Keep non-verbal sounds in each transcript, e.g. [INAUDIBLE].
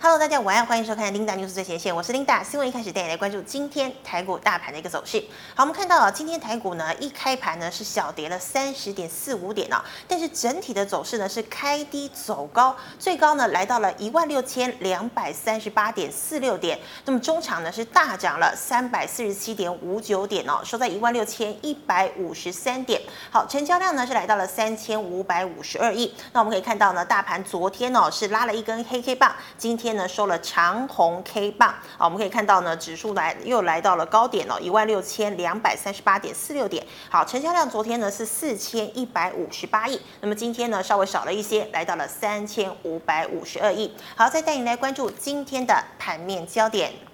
Hello，大家晚安，欢迎收看 Linda News 最前线，我是 Linda。新闻一开始带你来关注今天台股大盘的一个走势。好，我们看到啊，今天台股呢一开盘呢是小跌了三十点四五点啊，但是整体的走势呢是开低走高，最高呢来到了一万六千两百三十八点四六点，那么中场呢是大涨了三百四十七点五九点哦，收在一万六千一百五十三点。好，成交量呢是来到了三千五百五十二亿。那我们可以看到呢，大盘昨天哦是拉了一根黑 K 棒，今天。天呢收了长红 K 棒啊，我们可以看到呢，指数来又来到了高点哦，一万六千两百三十八点四六点。好，成交量昨天呢是四千一百五十八亿，那么今天呢稍微少了一些，来到了三千五百五十二亿。好，再带你来关注今天的盘面焦点。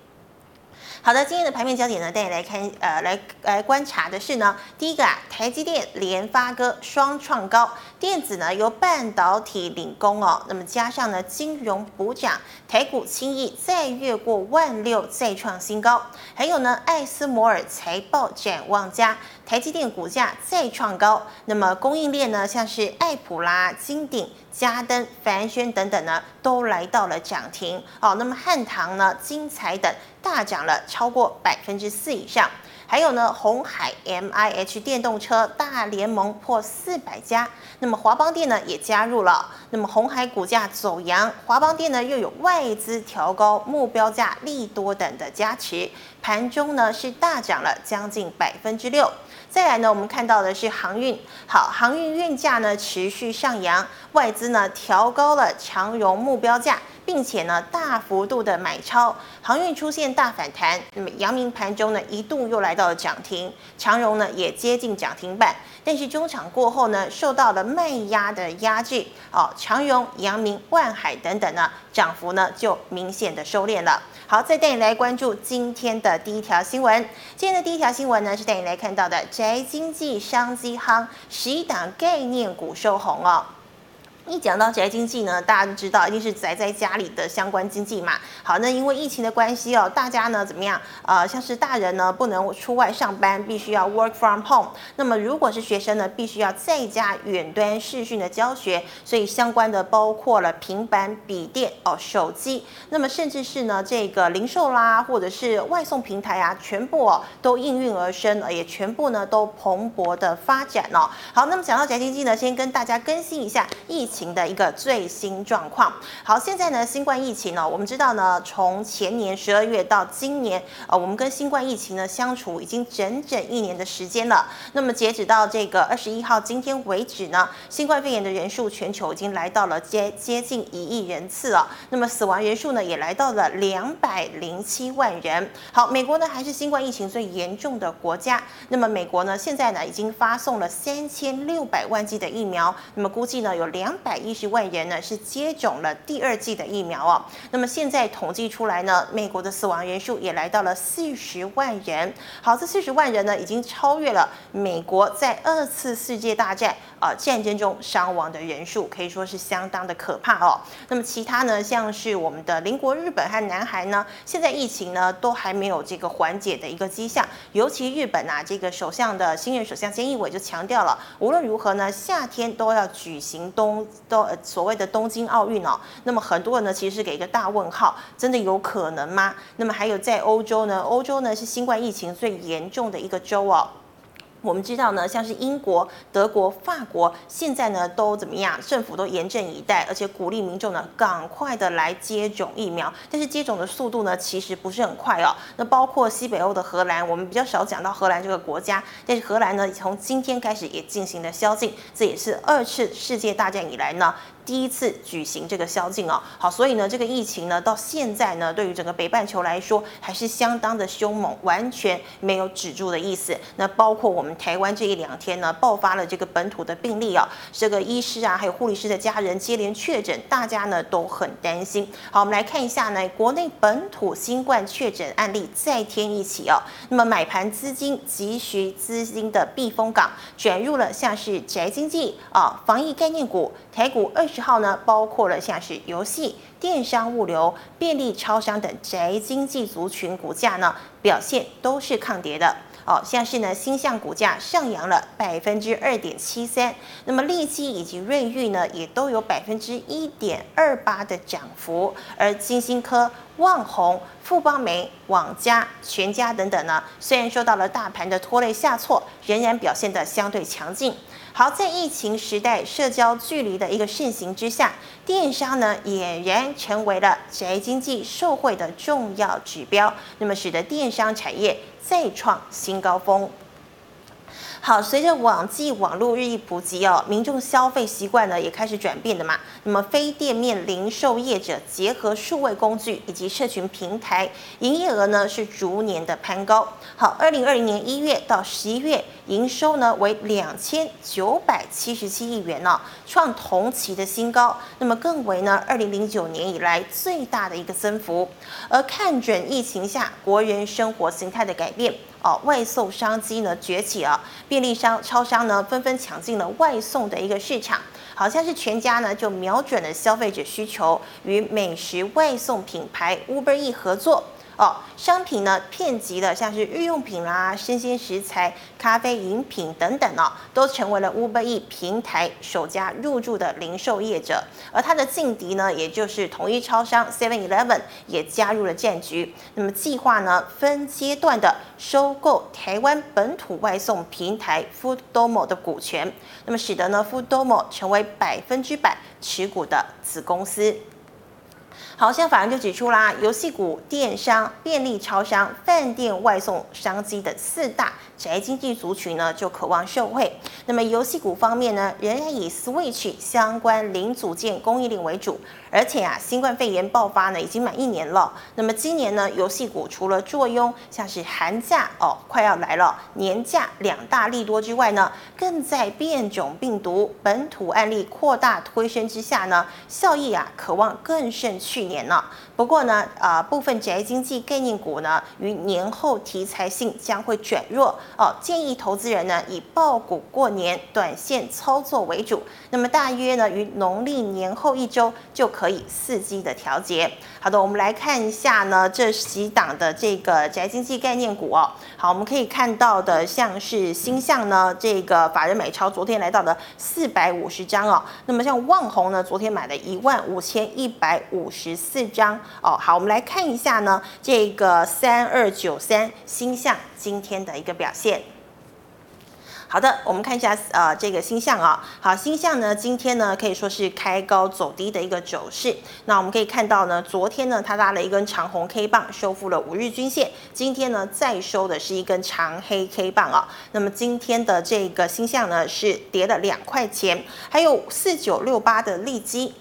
好的，今天的盘面焦点呢，带你来看，呃，来来观察的是呢，第一个啊，台积电、联发科双创高，电子呢由半导体领攻哦，那么加上呢金融补涨，台股轻易再越过万六，再创新高，还有呢艾斯摩尔财报展望佳，台积电股价再创高，那么供应链呢像是爱普拉、金鼎。嘉登、凡轩等等呢，都来到了涨停。哦，那么汉唐呢、精彩等大涨了超过百分之四以上。还有呢，红海 MIH 电动车大联盟破四百家。那么华邦电呢也加入了。那么红海股价走扬，华邦电呢又有外资调高目标价利多等的加持，盘中呢是大涨了将近百分之六。再来呢，我们看到的是航运，好，航运运价呢持续上扬，外资呢调高了长荣目标价，并且呢大幅度的买超，航运出现大反弹。那么阳明盘中呢一度又来到了涨停，长荣呢也接近涨停板，但是中场过后呢受到了卖压的压制，哦，长荣、阳明、万海等等呢涨幅呢就明显的收敛了。好，再带你来关注今天的第一条新闻。今天的第一条新闻呢，是带你来看到的宅经济商机夯，十一档概念股收红哦。一讲到宅经济呢，大家都知道一定是宅在家里的相关经济嘛。好，那因为疫情的关系哦，大家呢怎么样？呃，像是大人呢不能出外上班，必须要 work from home。那么如果是学生呢，必须要在家远端视讯的教学，所以相关的包括了平板、笔电哦、手机，那么甚至是呢这个零售啦，或者是外送平台啊，全部哦都应运而生，也全部呢都蓬勃的发展哦。好，那么讲到宅经济呢，先跟大家更新一下疫情。的一个最新状况。好，现在呢，新冠疫情呢，我们知道呢，从前年十二月到今年，呃，我们跟新冠疫情呢相处已经整整一年的时间了。那么截止到这个二十一号今天为止呢，新冠肺炎的人数全球已经来到了接接近一亿人次了。那么死亡人数呢也来到了两百零七万人。好，美国呢还是新冠疫情最严重的国家。那么美国呢现在呢已经发送了三千六百万剂的疫苗。那么估计呢有两。百一十万人呢是接种了第二季的疫苗哦，那么现在统计出来呢，美国的死亡人数也来到了四十万人。好，这四十万人呢已经超越了美国在二次世界大战、呃、战争中伤亡的人数，可以说是相当的可怕哦。那么其他呢，像是我们的邻国日本和南韩呢，现在疫情呢都还没有这个缓解的一个迹象，尤其日本啊，这个首相的新任首相菅义伟就强调了，无论如何呢，夏天都要举行东。都所谓的东京奥运哦，那么很多人呢其实是给一个大问号，真的有可能吗？那么还有在欧洲呢，欧洲呢是新冠疫情最严重的一个州哦。我们知道呢，像是英国、德国、法国，现在呢都怎么样？政府都严阵以待，而且鼓励民众呢赶快的来接种疫苗。但是接种的速度呢，其实不是很快哦。那包括西北欧的荷兰，我们比较少讲到荷兰这个国家，但是荷兰呢，从今天开始也进行了宵禁，这也是二次世界大战以来呢。第一次举行这个宵禁哦，好，所以呢，这个疫情呢，到现在呢，对于整个北半球来说，还是相当的凶猛，完全没有止住的意思。那包括我们台湾这一两天呢，爆发了这个本土的病例哦，这个医师啊，还有护理师的家人接连确诊，大家呢都很担心。好，我们来看一下呢，国内本土新冠确诊案例再添一起哦。那么买盘资金急需资金的避风港，转入了像是宅经济啊、防疫概念股、台股二。十号呢，包括了像是游戏、电商、物流、便利超商等宅经济族群股价呢，表现都是抗跌的。哦，像是呢，星象股价上扬了百分之二点七三，那么利基以及瑞昱呢，也都有百分之一点二八的涨幅，而金星科、旺宏、富邦美、网家、全家等等呢，虽然受到了大盘的拖累下挫，仍然表现得相对强劲。好，在疫情时代，社交距离的一个盛行之下，电商呢俨然成为了宅经济社会的重要指标，那么使得电商产业。再创新高峰。好，随着网际网络日益普及哦，民众消费习惯呢也开始转变的嘛。那么非店面零售业者结合数位工具以及社群平台，营业额呢是逐年的攀高。好，二零二零年一月到十一月，营收呢为两千九百七十七亿元呢，创同期的新高。那么更为呢二零零九年以来最大的一个增幅。而看准疫情下国人生活形态的改变。哦，外送商机呢崛起啊，便利商、超商呢纷纷抢进了外送的一个市场，好像是全家呢就瞄准了消费者需求，与美食外送品牌 Uber E 合作。哦，商品呢遍及了像是日用品啦、生鲜食材、咖啡饮品等等哦，都成为了 Uber E 平台首家入驻的零售业者。而它的劲敌呢，也就是统一超商 Seven Eleven 也加入了战局。那么计划呢分阶段的收购台湾本土外送平台 Foodomo 的股权，那么使得呢 Foodomo 成为百分之百持股的子公司。好，现在法人就指出啦，游戏股、电商、便利超商、饭店外送商机等四大宅经济族群呢，就渴望受惠。那么游戏股方面呢，仍然以 Switch 相关零组件供应链为主。而且啊，新冠肺炎爆发呢，已经满一年了。那么今年呢，游戏股除了坐拥像是寒假哦快要来了，年假两大利多之外呢，更在变种病毒本土案例扩大推升之下呢，效益啊可望更胜去年呢。不过呢，啊、部分宅经济概念股呢，于年后题材性将会转弱哦，建议投资人呢以爆股过年、短线操作为主。那么大约呢，于农历年后一周就可。以伺机的调节。好的，我们来看一下呢，这几档的这个宅经济概念股哦。好，我们可以看到的像是星象呢，这个法人买超昨天来到的四百五十张哦。那么像旺宏呢，昨天买了一万五千一百五十四张哦。好，我们来看一下呢，这个三二九三星象今天的一个表现。好的，我们看一下呃这个星象啊，好，星象呢今天呢可以说是开高走低的一个走势。那我们可以看到呢，昨天呢它拉了一根长红 K 棒，收复了五日均线。今天呢再收的是一根长黑 K 棒啊。那么今天的这个星象呢是跌了两块钱，还有四九六八的利基。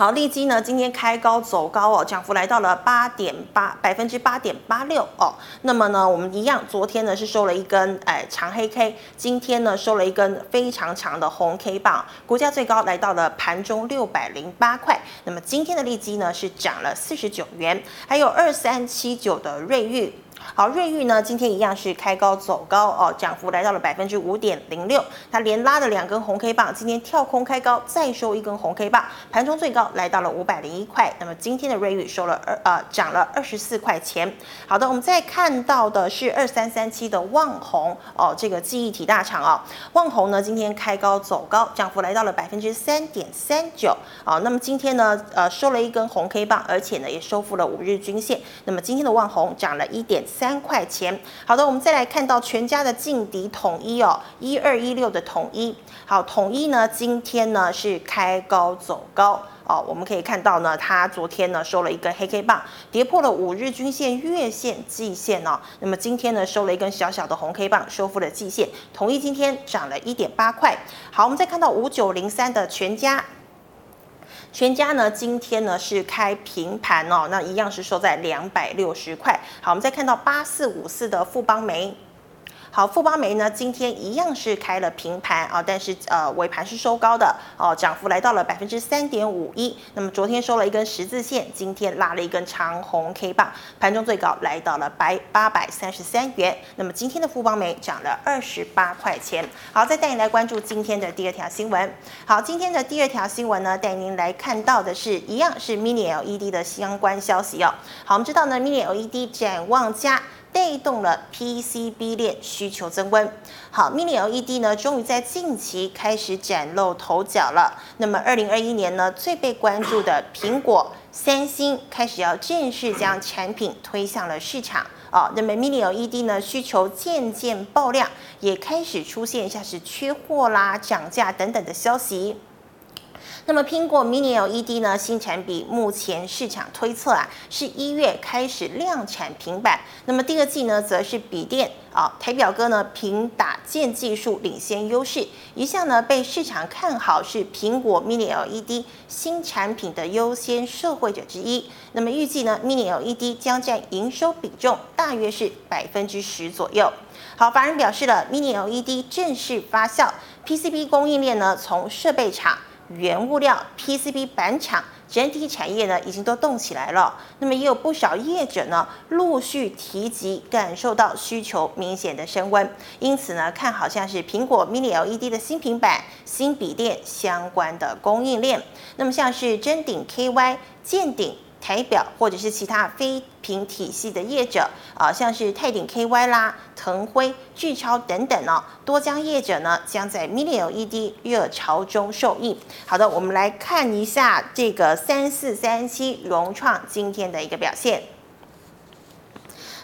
好，利基呢今天开高走高哦，涨幅来到了八点八百分之八点八六哦。那么呢，我们一样，昨天呢是收了一根哎长黑 K，今天呢收了一根非常长的红 K 棒，股价最高来到了盘中六百零八块。那么今天的利基呢是涨了四十九元，还有二三七九的瑞昱。好，瑞昱呢，今天一样是开高走高哦，涨幅来到了百分之五点零六，它连拉了两根红 K 棒，今天跳空开高，再收一根红 K 棒，盘中最高来到了五百零一块。那么今天的瑞昱收了二呃涨了二十四块钱。好的，我们再看到的是二三三七的旺宏哦，这个记忆体大厂哦，旺宏呢今天开高走高，涨幅来到了百分之三点三九。哦，那么今天呢呃收了一根红 K 棒，而且呢也收复了五日均线。那么今天的旺宏涨了一点。三块钱，好的，我们再来看到全家的劲敌统一哦，一二一六的统一，好，统一呢今天呢是开高走高。哦，我们可以看到呢，它昨天呢收了一根黑 K 棒，跌破了五日均线、月线、季线哦，那么今天呢收了一根小小的红 K 棒，收复了季线，统一今天涨了一点八块，好，我们再看到五九零三的全家。全家呢，今天呢是开平盘哦，那一样是收在两百六十块。好，我们再看到八四五四的富邦煤。好，富邦媒呢，今天一样是开了平盘啊，但是呃尾盘是收高的哦，涨幅来到了百分之三点五一。那么昨天收了一根十字线，今天拉了一根长红 K 棒，盘中最高来到了百八百三十三元。那么今天的富邦媒涨了二十八块钱。好，再带你来关注今天的第二条新闻。好，今天的第二条新闻呢，带您来看到的是一样是 Mini LED 的相关消息哦。好，我们知道呢，Mini LED 展望加。带动了 PCB 链需求增温。好，Mini LED 呢，终于在近期开始崭露头角了。那么，二零二一年呢，最被关注的苹果、三星开始要正式将产品推向了市场。哦，那么 Mini LED 呢，需求渐渐爆量，也开始出现像是缺货啦、涨价等等的消息。那么苹果 Mini LED 呢，新产品目前市场推测啊，是一月开始量产平板。那么第二季呢，则是笔电啊，台表哥呢凭打键技术领先优势，一向呢被市场看好是苹果 Mini LED 新产品的优先受惠者之一。那么预计呢，Mini LED 将占营收比重大约是百分之十左右。好，法人表示了 Mini LED 正式发酵，PCB 供应链呢从设备厂。原物料 PCB 板厂整体产业呢，已经都动起来了。那么也有不少业者呢，陆续提及感受到需求明显的升温，因此呢，看好像是苹果 Mini LED 的新平板、新笔电相关的供应链。那么像是臻鼎 KY、建鼎。台表或者是其他非屏体系的业者啊，像是泰鼎 KY 啦、腾辉、聚超等等呢，多家业者呢将在 Mini LED 热潮中受益。好的，我们来看一下这个三四三七融创今天的一个表现。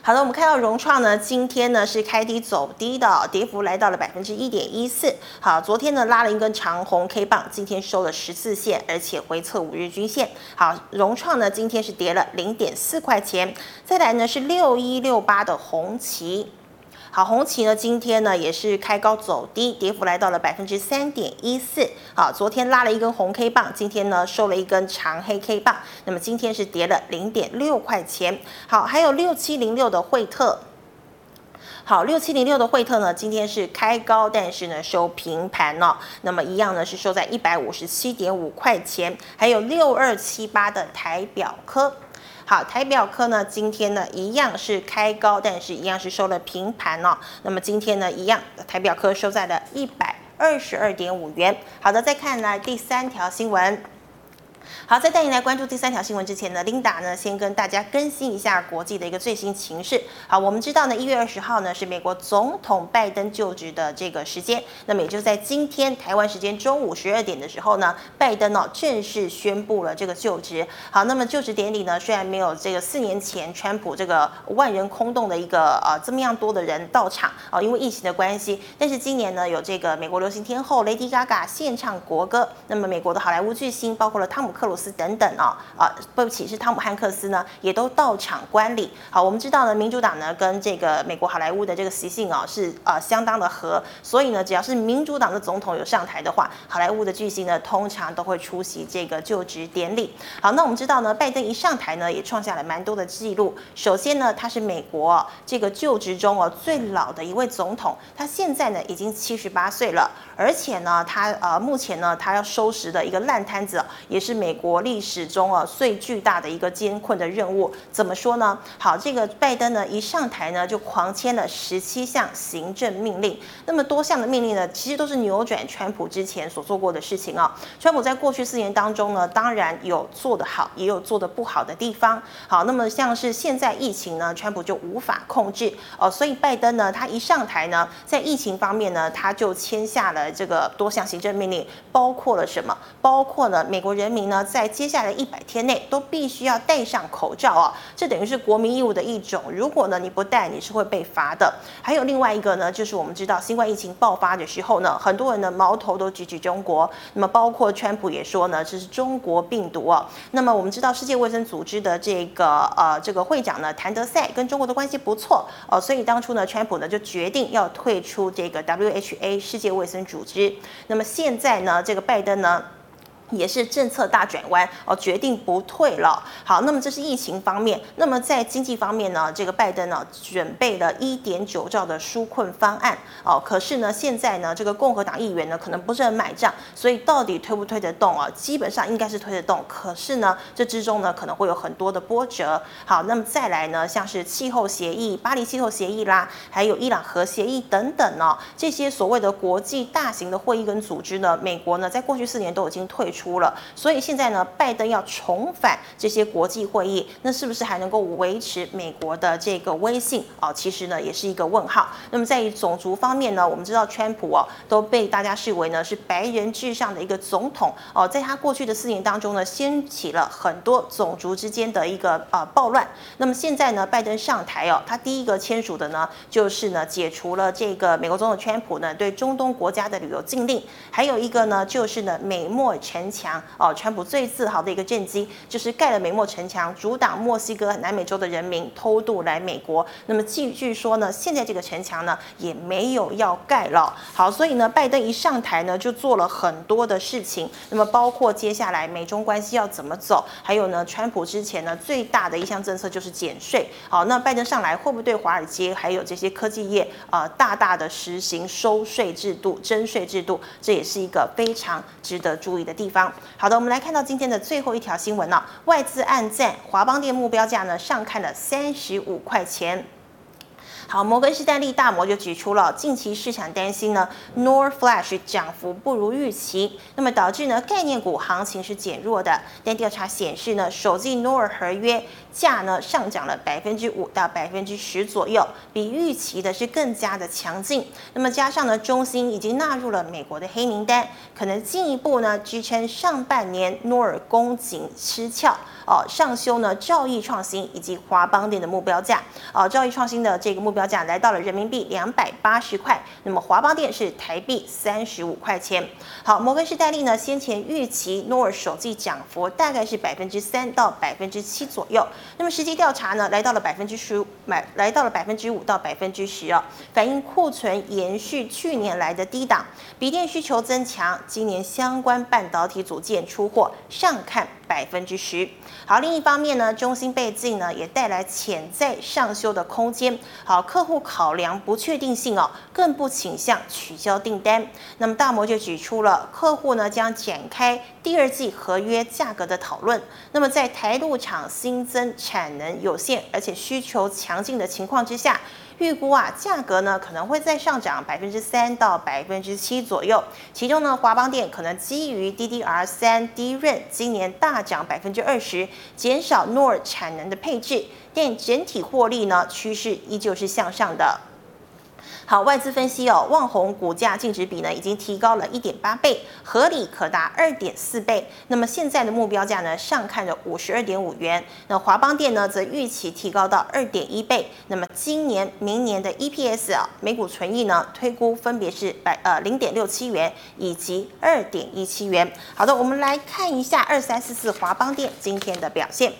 好的，我们看到融创呢，今天呢是开低走低的，跌幅来到了百分之一点一四。好，昨天呢拉了一根长红 K 棒，今天收了十字线，而且回测五日均线。好，融创呢今天是跌了零点四块钱。再来呢是六一六八的红旗。好，红旗呢，今天呢也是开高走低，跌幅来到了百分之三点一四。好，昨天拉了一根红 K 棒，今天呢收了一根长黑 K 棒，那么今天是跌了零点六块钱。好，还有六七零六的惠特。好，六七零六的惠特呢，今天是开高，但是呢收平盘哦。那么一样呢是收在一百五十七点五块钱。还有六二七八的台表科。好，台表科呢，今天呢一样是开高，但是一样是收了平盘哦。那么今天呢一样，台表科收在了一百二十二点五元。好的，再看呢第三条新闻。好，在带您来关注第三条新闻之前呢，Linda 呢先跟大家更新一下国际的一个最新情势。好，我们知道呢，一月二十号呢是美国总统拜登就职的这个时间，那么也就在今天台湾时间中午十二点的时候呢，拜登呢正式宣布了这个就职。好，那么就职典礼呢虽然没有这个四年前川普这个万人空洞的一个呃这么样多的人到场啊，因为疫情的关系，但是今年呢有这个美国流行天后 Lady Gaga 献唱国歌，那么美国的好莱坞巨星包括了汤姆克鲁斯等等啊啊，对不起，是汤姆汉克斯呢，也都到场观礼。好，我们知道呢，民主党呢跟这个美国好莱坞的这个习性啊是呃相当的合，所以呢，只要是民主党的总统有上台的话，好莱坞的巨星呢通常都会出席这个就职典礼。好，那我们知道呢，拜登一上台呢，也创下了蛮多的记录。首先呢，他是美国这个就职中哦最老的一位总统，他现在呢已经七十八岁了，而且呢，他呃目前呢他要收拾的一个烂摊子也是美美国历史中啊最巨大的一个艰困的任务，怎么说呢？好，这个拜登呢一上台呢就狂签了十七项行政命令，那么多项的命令呢，其实都是扭转川普之前所做过的事情啊。川普在过去四年当中呢，当然有做得好，也有做得不好的地方。好，那么像是现在疫情呢，川普就无法控制哦，所以拜登呢，他一上台呢，在疫情方面呢，他就签下了这个多项行政命令，包括了什么？包括了美国人民呢，在接下来一百天内都必须要戴上口罩哦，这等于是国民义务的一种。如果呢你不戴，你是会被罚的。还有另外一个呢，就是我们知道新冠疫情爆发的时候呢，很多人的矛头都举举中国。那么包括川普也说呢，这是中国病毒哦。那么我们知道世界卫生组织的这个呃这个会长呢，谭德赛跟中国的关系不错哦，所以当初呢，川普呢就决定要退出这个 WHA 世界卫生组织。那么现在呢，这个拜登呢，也是政策大转弯哦，决定不退了。好，那么这是疫情方面。那么在经济方面呢，这个拜登呢准备了一点九兆的纾困方案哦。可是呢，现在呢这个共和党议员呢可能不是很买账，所以到底推不推得动啊？基本上应该是推得动。可是呢，这之中呢可能会有很多的波折。好，那么再来呢，像是气候协议、巴黎气候协议啦，还有伊朗核协议等等呢，这些所谓的国际大型的会议跟组织呢，美国呢在过去四年都已经退出。了，所以现在呢，拜登要重返这些国际会议，那是不是还能够维持美国的这个威信哦？其实呢，也是一个问号。那么在于种族方面呢，我们知道川普哦都被大家视为呢是白人至上的一个总统哦，在他过去的四年当中呢，掀起了很多种族之间的一个呃暴乱。那么现在呢，拜登上台哦，他第一个签署的呢，就是呢解除了这个美国总统川普呢对中东国家的旅游禁令，还有一个呢就是呢美墨城墙哦，川普最自豪的一个政绩就是盖了美墨城墙，阻挡墨西哥南美洲的人民偷渡来美国。那么据据说呢，现在这个城墙呢也没有要盖了。好，所以呢，拜登一上台呢就做了很多的事情。那么包括接下来美中关系要怎么走，还有呢，川普之前呢最大的一项政策就是减税。好，那拜登上来会不会对华尔街还有这些科技业啊、大大的实行收税制度、征税制度？这也是一个非常值得注意的地方。好的，我们来看到今天的最后一条新闻了、外资暗赞华邦电目标价呢上看了三十五块钱。好，摩根士丹利大摩就指出了近期市场担心呢，NOR Flash 涨幅不如预期，那么导致呢概念股行情是减弱的。但调查显示呢，首季 NOR 合约价呢上涨了百分之五到百分之十左右，比预期的是更加的强劲。那么加上呢，中芯已经纳入了美国的黑名单，可能进一步呢支撑上半年 NOR 供给失翘。哦，上修呢，兆易创新以及华邦电的目标价。哦，兆易创新的这个目标价来到了人民币两百八十块，那么华邦电是台币三十五块钱。好，摩根士丹利呢先前预期 NOR 首季涨幅大概是百分之三到百分之七左右，那么实际调查呢来到了百分之十五，买来到了百分之五到百分之十哦，反映库存延续去年来的低档，笔电需求增强，今年相关半导体组件出货上看。百分之十。好，另一方面呢，中心被禁呢，也带来潜在上修的空间。好，客户考量不确定性哦，更不倾向取消订单。那么大摩就举出了，客户呢将展开第二季合约价格的讨论。那么在台陆厂新增产能有限，而且需求强劲的情况之下。预估啊，价格呢可能会再上涨百分之三到百分之七左右。其中呢，华邦电可能基于 DDR 三低润今年大涨百分之二十，减少 NOR 产能的配置，但整体获利呢趋势依旧是向上的。好，外资分析哦，旺宏股价净值比呢已经提高了一点八倍，合理可达二点四倍。那么现在的目标价呢上看着五十二点五元。那华邦电呢则预期提高到二点一倍。那么今年、明年的 EPS 啊，每股存益呢推估分别是百呃零点六七元以及二点一七元。好的，我们来看一下二三四四华邦电今天的表现。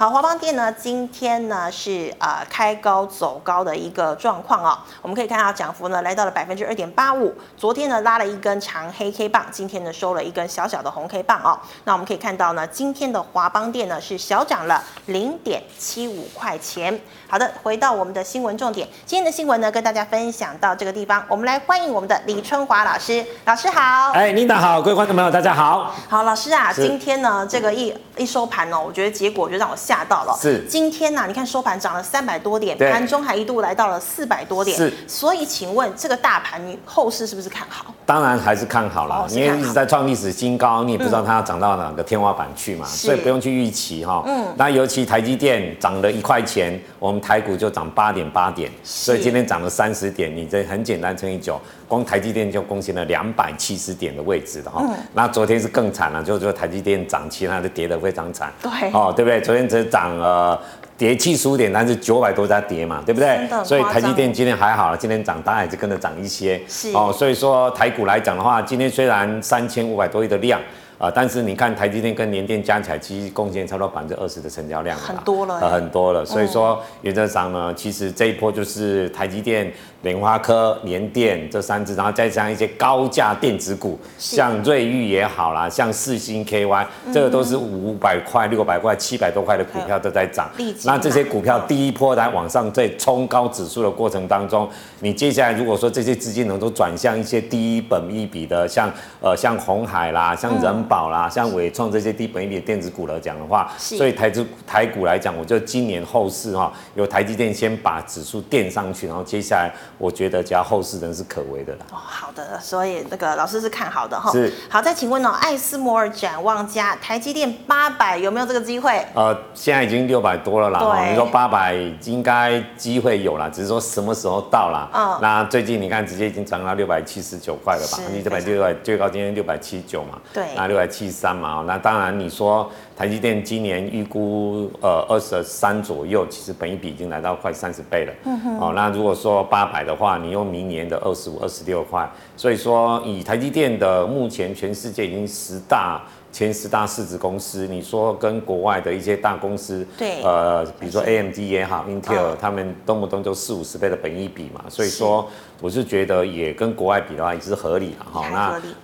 好，华邦电呢，今天呢是呃开高走高的一个状况啊。我们可以看到涨幅呢来到了百分之二点八五。昨天呢拉了一根长黑 K 棒，今天呢收了一根小小的红 K 棒哦。那我们可以看到呢，今天的华邦电呢是小涨了零点七五块钱。好的，回到我们的新闻重点，今天的新闻呢跟大家分享到这个地方，我们来欢迎我们的李春华老师。老师好。哎，琳达好，各位观众朋友大家好。好，老师啊，今天呢这个一一收盘哦，我觉得结果就让我。吓到了，是今天呢、啊，你看收盘涨了三百多点，盘中还一度来到了四百多点，是。所以请问这个大盘你后市是不是看好？当然还是看好了，因为一直在创历史新高，你也不知道它要涨到哪个天花板去嘛，所以不用去预期哈。嗯。那尤其台积电涨了一块钱，我们台股就涨八点八点，所以今天涨了三十点，你这很简单乘以九，光台积电就贡献了两百七十点的位置的哈。嗯。那昨天是更惨了，就是说台积电涨，其他的跌得非常惨。对。哦，对不对？昨天只涨了跌七十五点，但是九百多家跌嘛，对不对？所以台积电今天还好了，今天涨，当然也是跟着涨一些。是。哦，所以说台股来讲的话，今天虽然三千五百多亿的量。啊，但是你看台积电跟联电加起来，其实贡献差不多百分之二十的成交量了，很多了，呃，很多了。所以说原则上呢，其实这一波就是台积电、联发科、联电这三只，然后再加上一些高价电子股，像瑞昱也好啦，像四星 KY，这个都是五百块、六百块、七百多块的股票都在涨。那这些股票第一波来往上在冲高指数的过程当中，你接下来如果说这些资金能够转向一些低本益比的，像呃像鸿海啦，像人保啦，像纬创这些低本益比电子股来讲的话，所以台资台股来讲，我觉得今年后市哈，由台积电先把指数垫上去，然后接下来我觉得只要后市人是可为的啦。哦，好的，所以那个老师是看好的哈。是。好，再请问哦，艾斯摩尔展望佳台积电八百有没有这个机会？呃，现在已经六百多了啦。对。你说八百应该机会有啦，只是说什么时候到啦？嗯。那最近你看，直接已经涨到六百七十九块了吧？你这百六百最高今天六百七十九嘛？对。那六百七十三嘛？那当然你说台积电今年预估呃二十三左右，其实本一比已经来到快三十倍了。嗯哼。哦，那如果说八百的话，你用明年的二十五、二十六块，所以说以台积电的目前全世界已经十大。前十大市值公司，你说跟国外的一些大公司，对，呃，比如说 AMD 也好，Intel，他们动不动就四五十倍的本益比嘛，所以说我是觉得也跟国外比的话也是合理的哈。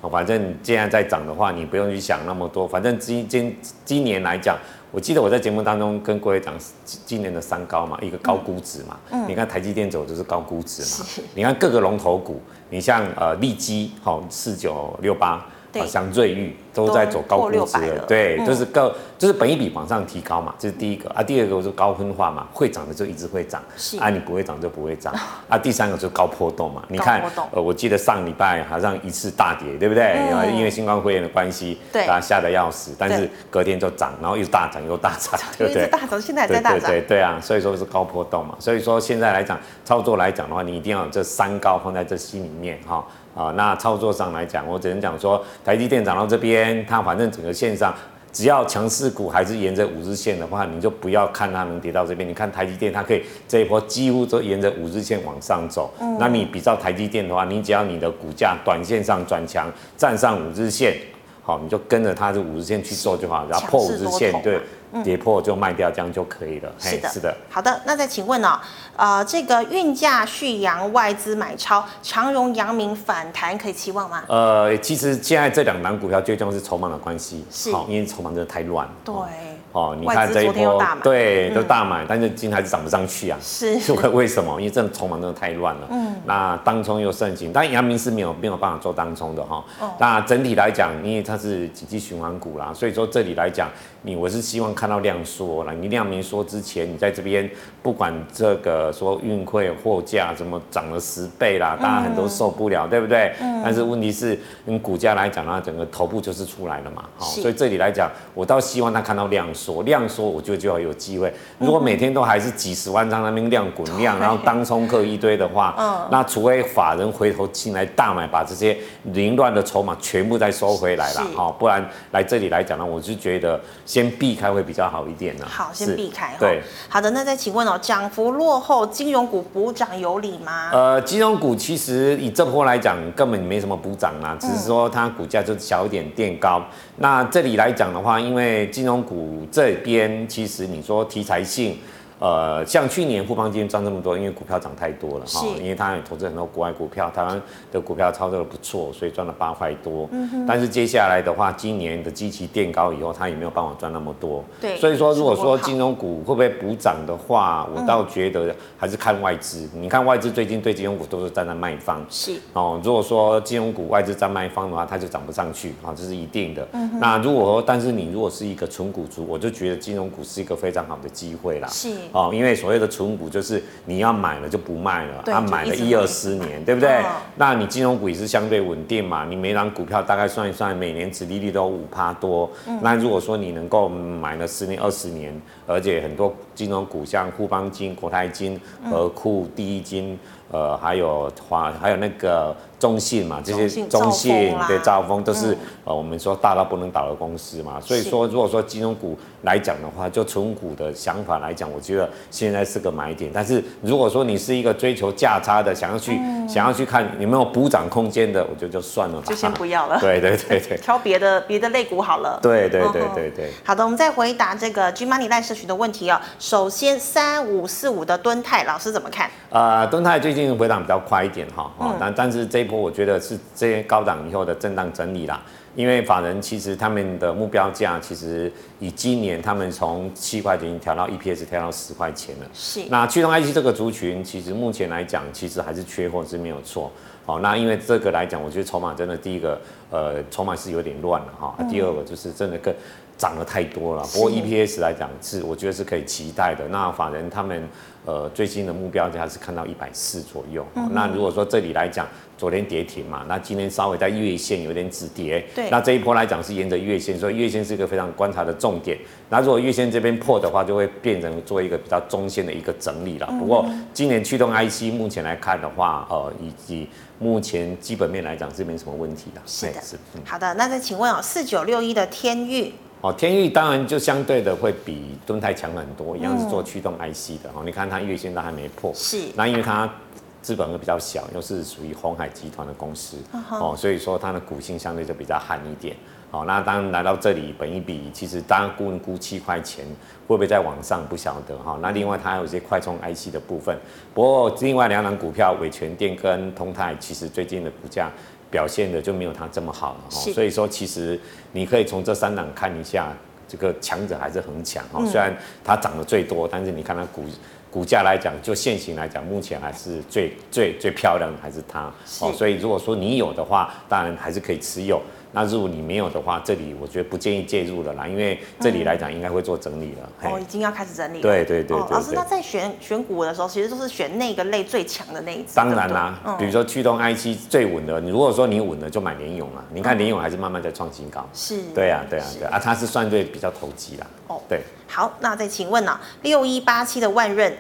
那反正现在在涨的话，你不用去想那么多，反正今今今年来讲，我记得我在节目当中跟各位讲今年的三高嘛，一个高估值嘛，嗯，你看台积电走就是高估值嘛，你看各个龙头股，你像呃利基，好四九六八。好像瑞玉都在走高估值了，对，就是高，就是本益比往上提高嘛，这是第一个啊。第二个是高分化嘛，会涨的就一直会涨，啊，你不会涨就不会涨 [LAUGHS] 啊。第三个就是高波动嘛，你看，呃，我记得上礼拜好像一次大跌，对不对？因为新冠肺炎的关系，对，家，吓得要死，但是隔天就涨，然后又大涨又大涨，[LAUGHS] 对不对？大涨，现在还在大涨，对对啊，所以说是高波动嘛。所以说现在来讲，操作来讲的话，你一定要有这三高放在这心里面哈。啊，那操作上来讲，我只能讲说，台积电涨到这边，它反正整个线上，只要强势股还是沿着五日线的话，你就不要看它能跌到这边。你看台积电，它可以这一波几乎都沿着五日线往上走。嗯。那你比照台积电的话，你只要你的股价短线上转强，站上五日线，好，你就跟着它的五日线去做就好，然后破五日线，对。跌破就卖掉，这样就可以了。是的，是的。好的，那再请问呢、哦？呃，这个运价续阳，外资买超，长荣、阳明反弹可以期望吗？呃，其实现在这两档股票最重要是筹码的关系，是，因为筹码真的太乱。对。哦，你看这一波，对，都大买，但是金还是涨不上去啊。是，[LAUGHS] 是为什么？因为这筹码真的太乱了。嗯。那当冲又盛行，但阳明是没有没有办法做当冲的哈。哦。那整体来讲，因为它是景气循环股啦，所以说这里来讲，你我是希望看到量缩了。你量明缩之前，你在这边不管这个说运费货价怎么涨了十倍啦，大家很多受不了，对不对？嗯。但是问题是，跟股价来讲呢，整个头部就是出来了嘛。好，所以这里来讲，我倒希望他看到量缩。说量缩，我觉得就要有机会。如果每天都还是几十万张那边量滚量，[LAUGHS] 然后当冲客一堆的话，嗯，那除非法人回头进来大买，把这些凌乱的筹码全部再收回来了，哈，不然来这里来讲呢，我是觉得先避开会比较好一点呢。好，先避开。对，好的，那再请问哦，涨幅落后金融股补涨有理吗？呃，金融股其实以这波来讲，根本没什么补涨啊，只是说它股价就小一点垫高。那这里来讲的话，因为金融股这边其实你说题材性。呃，像去年富邦金赚这么多，因为股票涨太多了哈，因为他也投资很多国外股票，台湾的股票操作的不错，所以赚了八块多。嗯哼。但是接下来的话，今年的基期垫高以后，他也没有办法赚那么多。对。所以说，如果说金融股会不会补涨的话，我倒觉得还是看外资。你看外资最近对金融股都是站在卖方。是。哦，如果说金融股外资站卖方的话，它就涨不上去啊，这是一定的。嗯哼。那如果说，但是你如果是一个纯股族，我就觉得金融股是一个非常好的机会啦。是。哦，因为所谓的存股就是你要买了就不卖了，啊买了一二十年，对不对？那你金融股也是相对稳定嘛，你每张股票大概算一算，每年殖利率都五趴多。那如果说你能够买了十年、二十年，而且很多金融股像富邦金、国泰金、和库、第一金，呃，还有华，还有那个。中信嘛，这些中信对兆丰都是、嗯、呃我们说大到不能倒的公司嘛，所以说如果说金融股来讲的话，就纯股的想法来讲，我觉得现在是个买点。但是如果说你是一个追求价差的，想要去、嗯、想要去看有没有补涨空间的，我觉得就算了吧，就先不要了。对对对对，[LAUGHS] 挑别的别的类股好了。对对对对对。好的，我们再回答这个 G Money 赖社群的问题哦。首先三五四五的敦泰老师怎么看？呃，敦泰最近回档比较快一点哈，但、嗯、但是这一波我觉得是这些高档以后的震荡整理啦。因为法人其实他们的目标价其实以今年他们从七块钱调到 EPS 调到十块钱了。是。那驱动 IC 这个族群，其实目前来讲，其实还是缺货是没有错。好，那因为这个来讲，我觉得筹码真的第一个，呃，筹码是有点乱了哈。第二个就是真的更涨得太多了。不过 EPS 来讲是，我觉得是可以期待的。那法人他们呃最新的目标价是看到一百四左右。那如果说这里来讲，昨天跌停嘛，那今天稍微在月线有点止跌。对。那这一波来讲是沿着月线，所以月线是一个非常观察的重点。那如果月线这边破的话，就会变成做一个比较中线的一个整理了。不过今年驱动 IC 目前来看的话，呃，以及目前基本面来讲是没什么问题的。是的，是。好的，那再请问哦，四九六一的天钰。哦，天域当然就相对的会比敦泰强很多，一样是做驱动 IC 的。哦，你看它月线都还没破。是。那因为它。资本额比较小，又是属于鸿海集团的公司，uh. 哦，所以说它的股性相对就比较悍一点。哦，那当然来到这里，本一比其实当然估人估七块钱，会不会再往上不晓得哈、哦。那另外它还有一些快充 IC 的部分，不过另外两档股票伟诠电跟通泰，其实最近的股价表现的就没有它这么好了哈。所以说其实你可以从这三档看一下，这个强者还是很强哈。嗯、虽然它涨得最多，但是你看它股。股价来讲，就现行来讲，目前还是最最最漂亮的还是它哦。所以如果说你有的话，当然还是可以持有。那如果你没有的话，这里我觉得不建议介入了啦，因为这里来讲应该会做整理了。嗯、哦，已经要开始整理了。对对对，对，对、哦。老师，那在选选股的时候，其实就是选那个类最强的那一只。当然啦，比如说驱动 IC 最稳的，你如果说你稳了，就买联咏啊。你看联咏还是慢慢在创新高。是。对啊对啊对啊，它是算对比较投机啦。哦。对。好，那再请问呢、啊，六一八七的万润。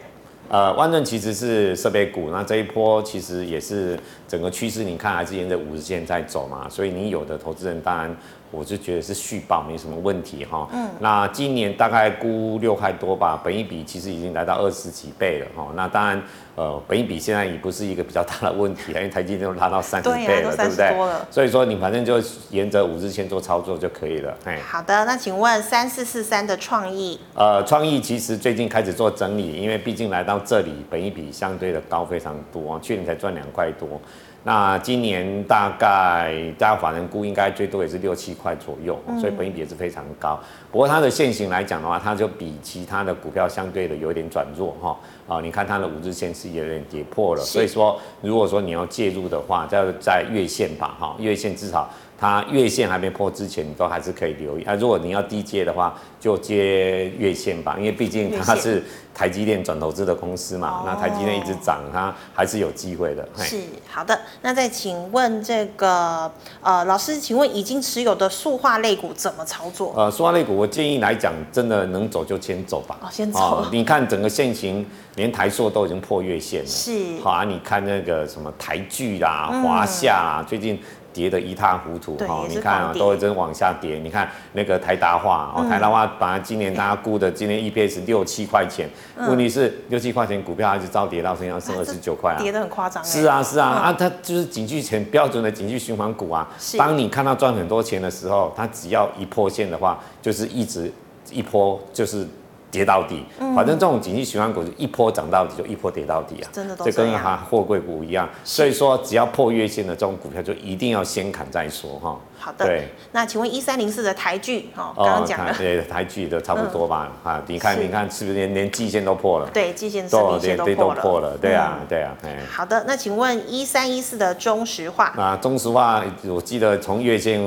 呃，万润其实是设备股，那这一波其实也是整个趋势，你看还是沿着五十线在走嘛，所以你有的投资人当然。我就觉得是续报没什么问题哈。嗯。那今年大概估六块多吧，本一比其实已经来到二十几倍了哈。那当然，呃，本一比现在也不是一个比较大的问题了，[LAUGHS] 因为台积电都拉到三十倍了，对不对？所以说你反正就沿着五日线做操作就可以了。好的，那请问三四四三的创意？呃，创意其实最近开始做整理，因为毕竟来到这里，本一比相对的高非常多，去年才赚两块多。那今年大概大家法人估应该最多也是六七块左右，所以本益比也是非常高。不过它的现形来讲的话，它就比其他的股票相对的有点转弱哈。啊，你看它的五日线是有点跌破了，所以说如果说你要介入的话，在在月线吧哈，月线至少。它月线还没破之前，你都还是可以留意。啊，如果你要低接的话，就接月线吧，因为毕竟它是台积电转投资的公司嘛。那台积电一直涨，它还是有机会的。是好的。那再请问这个呃老师，请问已经持有的塑化类股怎么操作？呃，塑化类股我建议来讲，真的能走就先走吧。哦，先走。你看整个线型，连台塑都已经破月线了。是。好啊，你看那个什么台剧啦、华夏啊，最近。跌得一塌糊涂哈，你看啊，都会真往下跌。你看那个台达化哦，台达化本来今年大家估的今年 EPS 六七块钱，问题是六七块钱股票还是照跌到剩下剩二十九块啊，跌得很夸张。是啊是啊啊，它就是景气前标准的景气循环股啊。当你看到赚很多钱的时候，它只要一破线的话，就是一直一波就是。跌到底，反正这种景气循环股一波涨到底就一波跌到底啊，真的都这跟哈货柜股一样，所以说只要破月线的这种股票就一定要先砍再说哈。好的，对，那请问一三零四的台剧哦，刚刚讲的对台剧的差不多吧？啊，你看你看是不是连连季线都破了？对，季线都连都破了，对啊对啊。好的，那请问一三一四的中石化。啊，中石化我记得从月线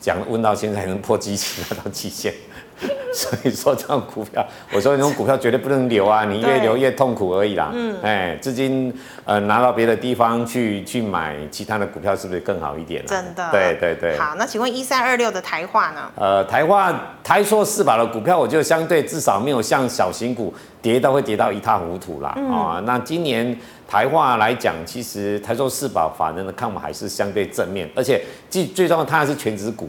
讲问到现在能破季线拿到季线。[LAUGHS] 所以说这种股票，我说那种股票绝对不能留啊！你越留越痛苦而已啦。嗯，哎，资金呃拿到别的地方去去买其他的股票，是不是更好一点？真的。对对对。好，那请问一三二六的台化呢？呃，台化台塑四宝的股票，我觉得相对至少没有像小型股跌到会跌到一塌糊涂啦。嗯、啊，那今年台化来讲，其实台塑四宝法人的看法还是相对正面，而且最最重要，它还是全值股。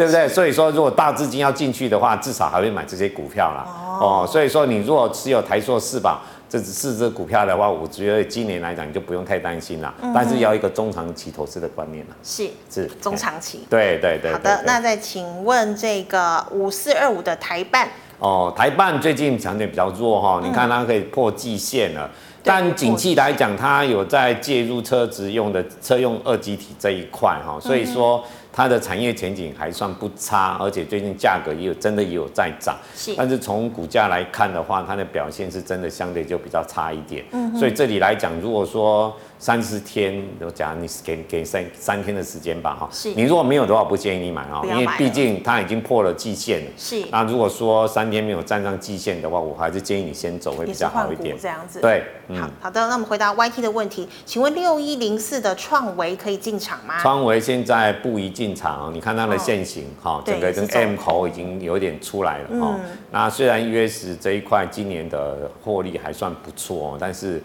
对不对？所以说，如果大资金要进去的话，至少还会买这些股票啦。哦，所以说，你如果持有台塑四宝这四只股票的话，我觉得今年来讲你就不用太担心了。但是要一个中长期投资的观念了。是是中长期。对对对。好的，那再请问这个五四二五的台办。哦，台办最近强点比较弱哈，你看它可以破季线了。但景气来讲，它有在介入车子用的车用二极体这一块哈，所以说。它的产业前景还算不差，而且最近价格也有真的也有在涨。是，但是从股价来看的话，它的表现是真的相对就比较差一点。嗯，所以这里来讲，如果说三十天，我讲你给给三三天的时间吧，哈。是。你如果没有的话，我不建议你买啊，因为毕竟它已经破了季线了。是。那如果说三天没有站上季线的话，我还是建议你先走会比较好一点。这样子。对。好好的，那我们回答 YT 的问题，请问六一零四的创维可以进场吗？创维现在不宜进场，你看它的线型，哈、哦，整个跟 M 口已经有点出来了，哈、嗯。那虽然 US 这一块今年的获利还算不错，但是。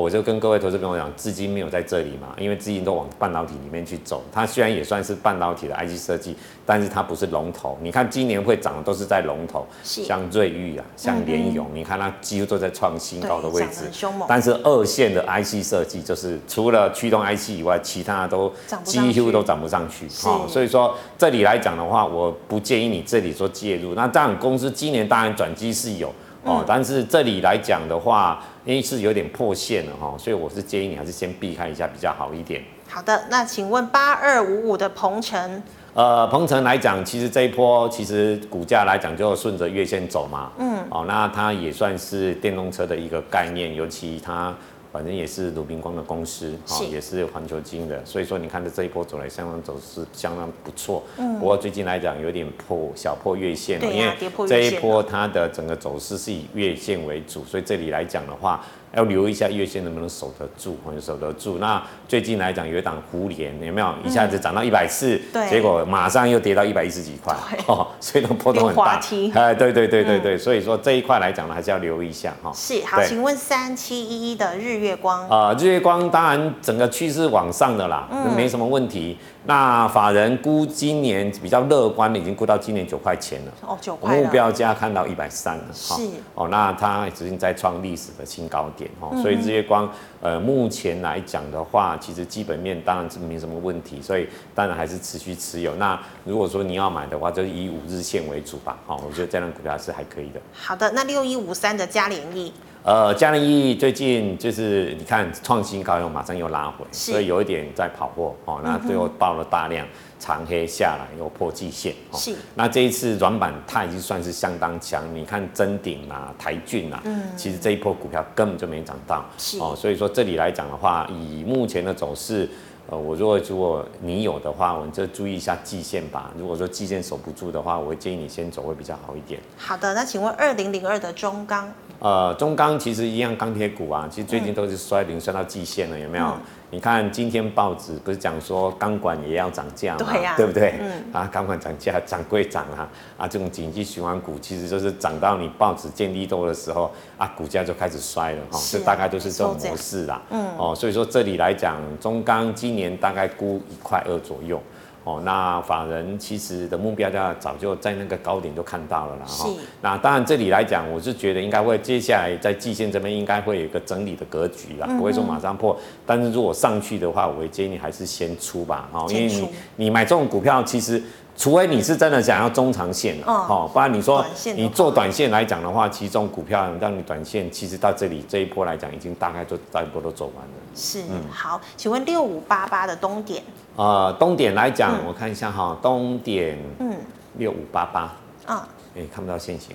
我就跟各位投资朋友讲，资金没有在这里嘛，因为资金都往半导体里面去走。它虽然也算是半导体的 IC 设计，但是它不是龙头。你看今年会涨的都是在龙头，像瑞昱啊，像联咏，你看它几乎都在创新高的位置。但是二线的 IC 设计，就是除了驱动 IC 以外，其他都几乎都涨不上去。哦，所以说这里来讲的话，我不建议你这里做介入。那这样公司今年当然转机是有。哦，但是这里来讲的话，因为是有点破线了哈，所以我是建议你还是先避开一下比较好一点。好的，那请问八二五五的鹏程？呃，鹏程来讲，其实这一波其实股价来讲就顺着月线走嘛。嗯。哦，那它也算是电动车的一个概念，尤其它。反正也是鲁冰光的公司，啊也是环球金的，所以说你看的这一波走来，相当走势相当不错。嗯，不过最近来讲有点破小破月线，啊，因为这一波它的整个走势是以月线为主，所以这里来讲的话。要留意一下月线能不能守得住，或者守得住。那最近来讲有一档胡联，有没有一下子涨到一百四，结果马上又跌到一百一十几块，哦，[LAUGHS] 所以那波动很大。哎，对对对对对，所以说这一块来讲呢，还是要留意一下哈。是，好，请问三七一一的日月光。啊，日月光当然整个趋势往上的啦，没什么问题。那法人估今年比较乐观的，已经估到今年九块钱了。哦，九块。目标价看到一百三了。是。哦，那它已经在创历史的新高点哦，所以日月光呃目前来讲的话，其实基本面当然是没什么问题，所以当然还是持续持有。那如果说你要买的话，就是以五日线为主吧。哦，我觉得这样股票是还可以的。好的，那六一五三的嘉联益。呃，嘉联益最近就是你看创新高又马上又拉回，所以有一点在跑货哦。那最后爆了大量长黑下来，又破季线哦。是。那这一次软板它已经算是相当强，你看真鼎啊、台骏啊，嗯，其实这一波股票根本就没涨到，是哦。所以说这里来讲的话，以目前的走势，呃，我如果如果你有的话，我们就注意一下季线吧。如果说季线守不住的话，我会建议你先走会比较好一点。好的，那请问二零零二的中钢？呃，中钢其实一样钢铁股啊，其实最近都是衰零衰到极限了，有没有？嗯、你看今天报纸不是讲说钢管也要涨价嘛？对呀，对不对？嗯、啊，钢管涨价涨归涨啊，啊，这种景气循环股其实就是涨到你报纸见利多的时候啊，股价就开始衰了哈，这、啊、大概都是这种模式啦。嗯，哦，所以说这里来讲，中钢今年大概估一块二左右。哦，那法人其实的目标价早就在那个高点就看到了啦。哈是。那当然这里来讲，我是觉得应该会接下来在季线这边应该会有一个整理的格局啦，嗯、不会说马上破。但是如果上去的话，我会建议你还是先出吧。哈，因为你你买这种股票，其实除非你是真的想要中长线，哦，不然你说你做短线来讲的话，其中股票让你短线其实到这里这一波来讲，已经大概就大一波都走完了。是，嗯、好，请问六五八八的东点。呃，东点来讲，我看一下哈，东点，嗯，六五八八，啊，哎，看不到线型，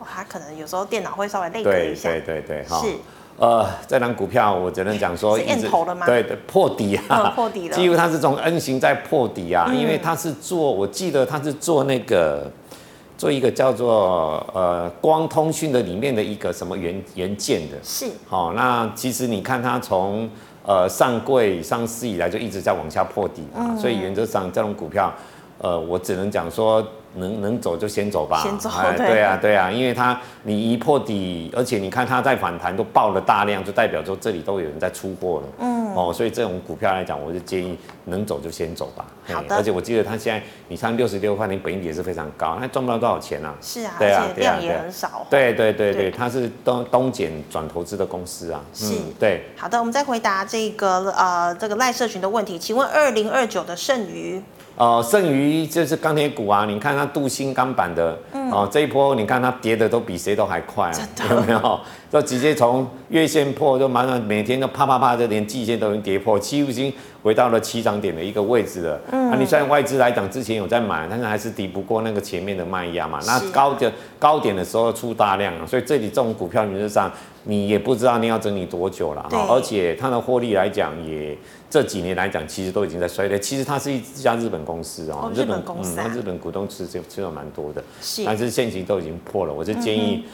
哇，它可能有时候电脑会稍微累格一下，对对对对，哈，是，呃，这张股票我只能讲说，是 N 头了吗？对对，破底啊，破底了，几乎它是从 N 型在破底啊，因为它是做，我记得它是做那个，做一个叫做呃光通讯的里面的一个什么元元件的，是，好，那其实你看它从。呃，上柜上市以来就一直在往下破底啊，嗯、所以原则上这种股票，呃，我只能讲说。能能走就先走吧，先走，对，对啊，对啊，因为它你一破底，而且你看它在反弹都爆了大量，就代表说这里都有人在出货了，嗯，哦，所以这种股票来讲，我就建议能走就先走吧。好的。而且我记得它现在你看六十六块，你本益也是非常高，它赚不到多少钱啊？是啊，对啊，量也很少。对对对对，它是东东碱转投资的公司啊。是，对。好的，我们再回答这个呃这个赖社群的问题，请问二零二九的剩余。呃，剩余就是钢铁股啊，你看它镀锌钢板的，嗯、哦，这一波你看它跌的都比谁都还快有没有？就直接从月线破，就马上每天都啪啪啪，就连季线都已经跌破，几乎已经回到了起涨点的一个位置了。嗯嗯，啊，你虽然外资来讲之前有在买，但是还是敌不过那个前面的卖压嘛。那高的高点的时候出大量啊，所以这里这种股票原则上你也不知道你要整理多久了哈。而且它的获利来讲也这几年来讲其实都已经在衰退。其实它是一家日本公司哦，日本公司，嗯，日本股东持持持有蛮多的，是，但是现行都已经破了，我就建议。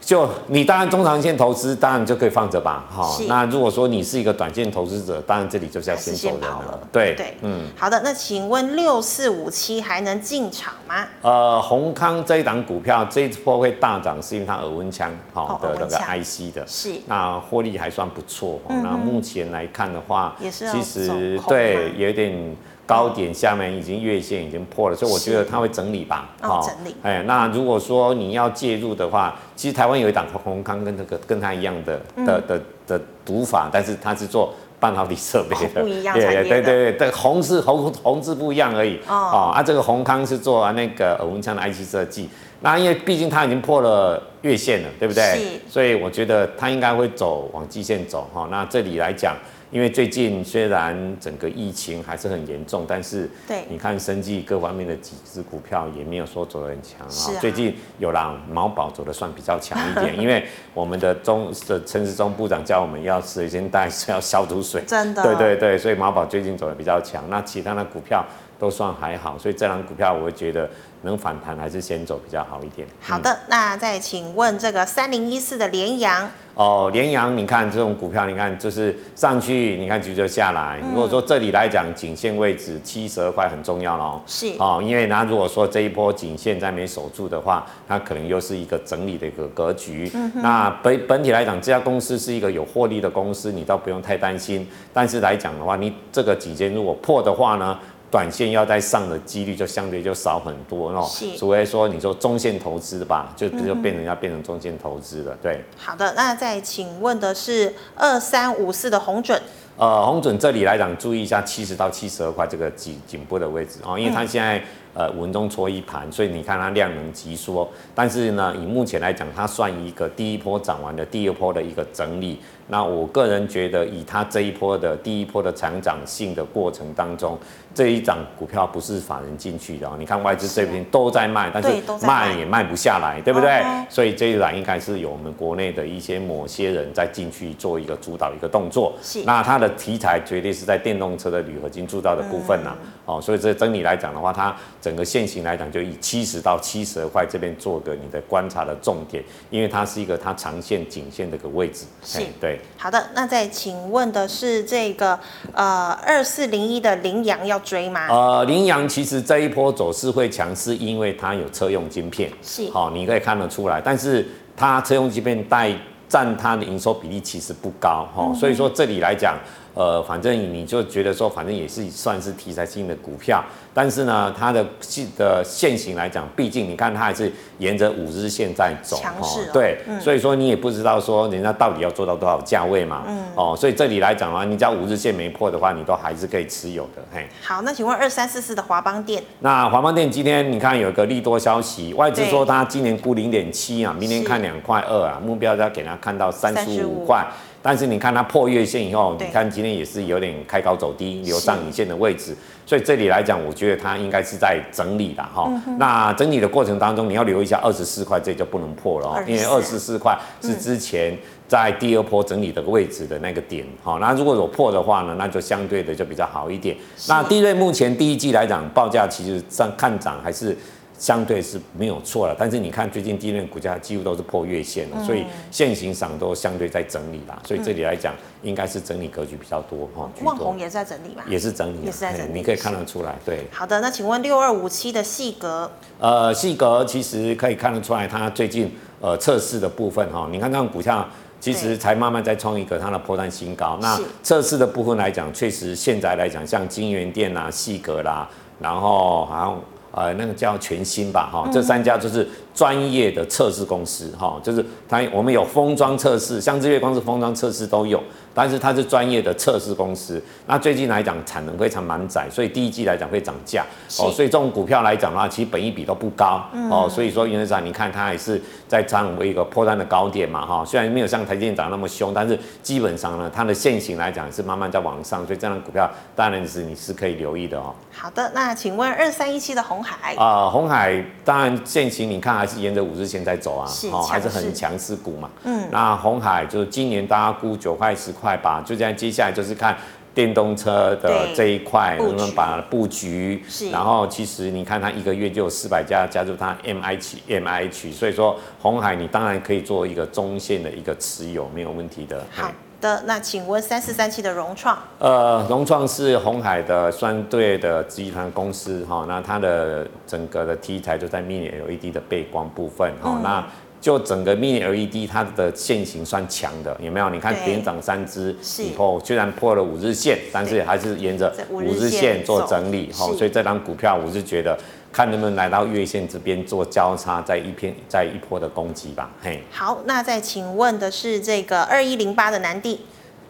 就你当然中长线投资，当然就可以放着吧，哈。那如果说你是一个短线投资者，当然这里就是要先走人了。对对，嗯。好的，那请问六四五七还能进场吗？呃，宏康这一档股票这一波会大涨，是因为它耳温枪好的那个 IC 的，是。那获利还算不错，那目前来看的话，也是其实对有点。高点下面已经月线已经破了，所以我觉得它会整理吧。哦，整理。哎，那如果说你要介入的话，其实台湾有一档红康跟这个跟它一样的的的的读法，但是它是做半导体设备的，[LAUGHS] 不一样。对对对对对，閎是红红字不一样而已。哦。啊，这个红康是做那个耳温枪的 IC 设计。那因为毕竟它已经破了月线了，对不对？是。所以我觉得它应该会走往季线走。哈，那这里来讲。因为最近虽然整个疫情还是很严重，但是你看生技各方面的几只股票也没有说走得很强啊。最近有啦毛宝走的算比较强一点，[LAUGHS] 因为我们的中的陈时中部长叫我们要水先带要消毒水，真的，对对对，所以毛宝最近走的比较强。那其他的股票都算还好，所以这档股票我会觉得能反弹还是先走比较好一点。好的，那再请问这个三零一四的联阳。哦，联阳，你看这种股票，你看就是上去，你看急就下来。如果说这里来讲，颈线位置七十二块很重要喽。是。哦，因为那如果说这一波颈线再没守住的话，它可能又是一个整理的一个格局。嗯。那本本体来讲，这家公司是一个有获利的公司，你倒不用太担心。但是来讲的话，你这个颈线如果破的话呢？短线要再上的几率就相对就少很多哦，除非说你说中线投资吧，就就变成要变成中线投资了，对。好的，那再请问的是二三五四的红准。呃，红准这里来讲，注意一下七十到七十二块这个颈颈部的位置哦，因为它现在呃文中搓一盘，所以你看它量能急缩，但是呢，以目前来讲，它算一个第一波涨完的第二波的一个整理。那我个人觉得，以它这一波的第一波的成长性的过程当中，这一档股票不是法人进去的。你看外资这边都在卖，但是卖也卖不下来，对不对？所以这一档应该是有我们国内的一些某些人在进去做一个主导一个动作。是。那它的题材绝对是在电动车的铝合金铸造的部分呐。哦，所以这整体来讲的话，它整个线型来讲，就以七十到七十二块这边做个你的观察的重点，因为它是一个它长线颈线的一个位置。是。对。好的，那再请问的是这个呃二四零一的羚羊要追吗？呃，羚羊其实这一波走势会强是，因为它有车用晶片，是好、哦，你可以看得出来。但是它车用晶片带占它的营收比例其实不高哈、哦，所以说这里来讲。呃，反正你就觉得说，反正也是算是题材性的股票，但是呢，它的线的线型来讲，毕竟你看它还是沿着五日线在走，哦，对，嗯、所以说你也不知道说人家到底要做到多少价位嘛，嗯，哦，所以这里来讲的话，你只要五日线没破的话，你都还是可以持有的，嘿。好，那请问二三四四的华邦电，那华邦电今天你看有一个利多消息，外资说它今年估零点七啊，明年看两块二啊，目标要给它看到三十五块。但是你看它破月线以后，你看今天也是有点开高走低，留上影线的位置，所以这里来讲，我觉得它应该是在整理的哈。那整理的过程当中，你要留意一下二十四块，这就不能破了哦，因为二十四块是之前在第二波整理的位置的那个点哈。那如果有破的话呢，那就相对的就比较好一点。那地瑞目前第一季来讲，报价其实上看涨还是。相对是没有错了，但是你看最近低润股价几乎都是破月线了，嗯、所以现行上都相对在整理啦，所以这里来讲应该是整理格局比较多哈。旺宏也是在整理吧？也是整理，也是在整理，你可以看得出来。对，好的，那请问六二五七的细格？呃，细格其实可以看得出来，它最近呃测试的部分哈，你看这种股价其实才慢慢在创一个它的波段新高。那测试的部分来讲，确实现在来讲，像金源店啦、细格啦，然后好像。呃，那个叫全新吧，哈，这三家就是专业的测试公司，哈，就是它我们有封装测试，像日月光是封装测试都有。但是它是专业的测试公司，那最近来讲产能非常满载，所以第一季来讲会涨价哦，所以这种股票来讲的话，其实本益比都不高、嗯、哦，所以说原则上你看它也是在涨为一个破单的高点嘛哈，虽然没有像台积电涨那么凶，但是基本上呢，它的线型来讲是慢慢在往上，所以这样的股票当然是你是可以留意的哦。好的，那请问二三一七的红海啊、呃，鸿海当然现形你看还是沿着五日线在走啊，哦，还是很强势股嘛，嗯，那红海就是今年大家估九块十块。吧，就这样，接下来就是看电动车的这一块能不能把布局，然后其实你看它一个月就有四百家加入它 M I 区 M I 区，所以说红海你当然可以做一个中线的一个持有，没有问题的。好的，那请问三四三七的融创？呃，融创是红海的相对的集团公司哈，那它的整个的题材就在 Mini LED 的背光部分哈，嗯、那。就整个 Mini LED 它的线型算强的，有没有？你看连涨三只以后，虽然破了五日线，但是还是沿着五日线做整理，哈，所以这张股票我是觉得看能不能来到月线这边做交叉，在一片在一波的攻击吧，嘿。好，那再请问的是这个二一零八的南帝。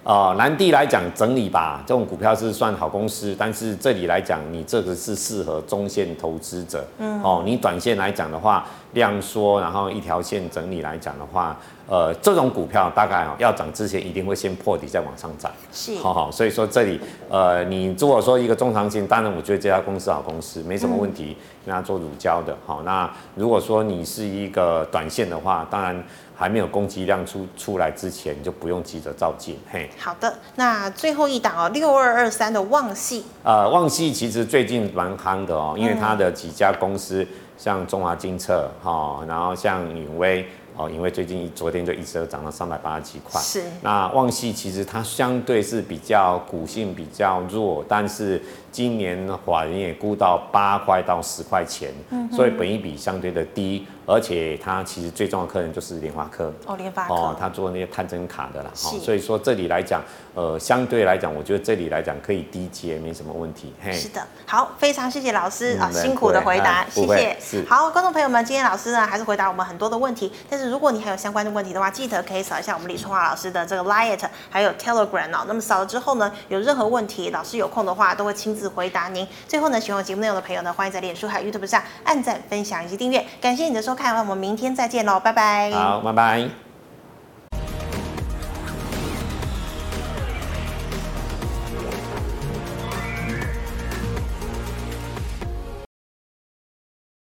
呃，南地来讲整理吧，这种股票是算好公司，但是这里来讲，你这个是适合中线投资者，嗯，哦，你短线来讲的话，量缩，然后一条线整理来讲的话，呃，这种股票大概要涨之前一定会先破底再往上涨，是，好好，所以说这里，呃，你如果说一个中长线，当然我觉得这家公司好公司没什么问题，跟他做乳胶的，好，那如果说你是一个短线的话，当然。还没有攻击量出出来之前，你就不用急着照进。嘿，好的，那最后一档哦，六二二三的旺系。呃，旺系其实最近蛮夯的哦，因为它的几家公司，像中华金策哈，然后像永威哦，因为最近昨天就一直都涨到三百八十七块。是。那旺系其实它相对是比较股性比较弱，但是今年法人也估到八块到十块钱，嗯、所以本益比相对的低。而且它其实最重要的客人就是联发科哦，联发科哦，他做那些探针卡的啦，是哦，所以说这里来讲，呃，相对来讲，我觉得这里来讲可以低接，没什么问题。嘿，是的，好，非常谢谢老师啊，辛苦的回答，谢谢。是，好，观众朋友们，今天老师呢还是回答我们很多的问题，但是如果你还有相关的问题的话，记得可以扫一下我们李春华老师的这个 Line 还有 Telegram 哦。那么扫了之后呢，有任何问题，老师有空的话都会亲自回答您。最后呢，喜欢我节目内容的朋友呢，欢迎在脸书还有 YouTube 上按赞、分享以及订阅。感谢你的收看，看我们。明天再见喽，拜拜。好，拜拜。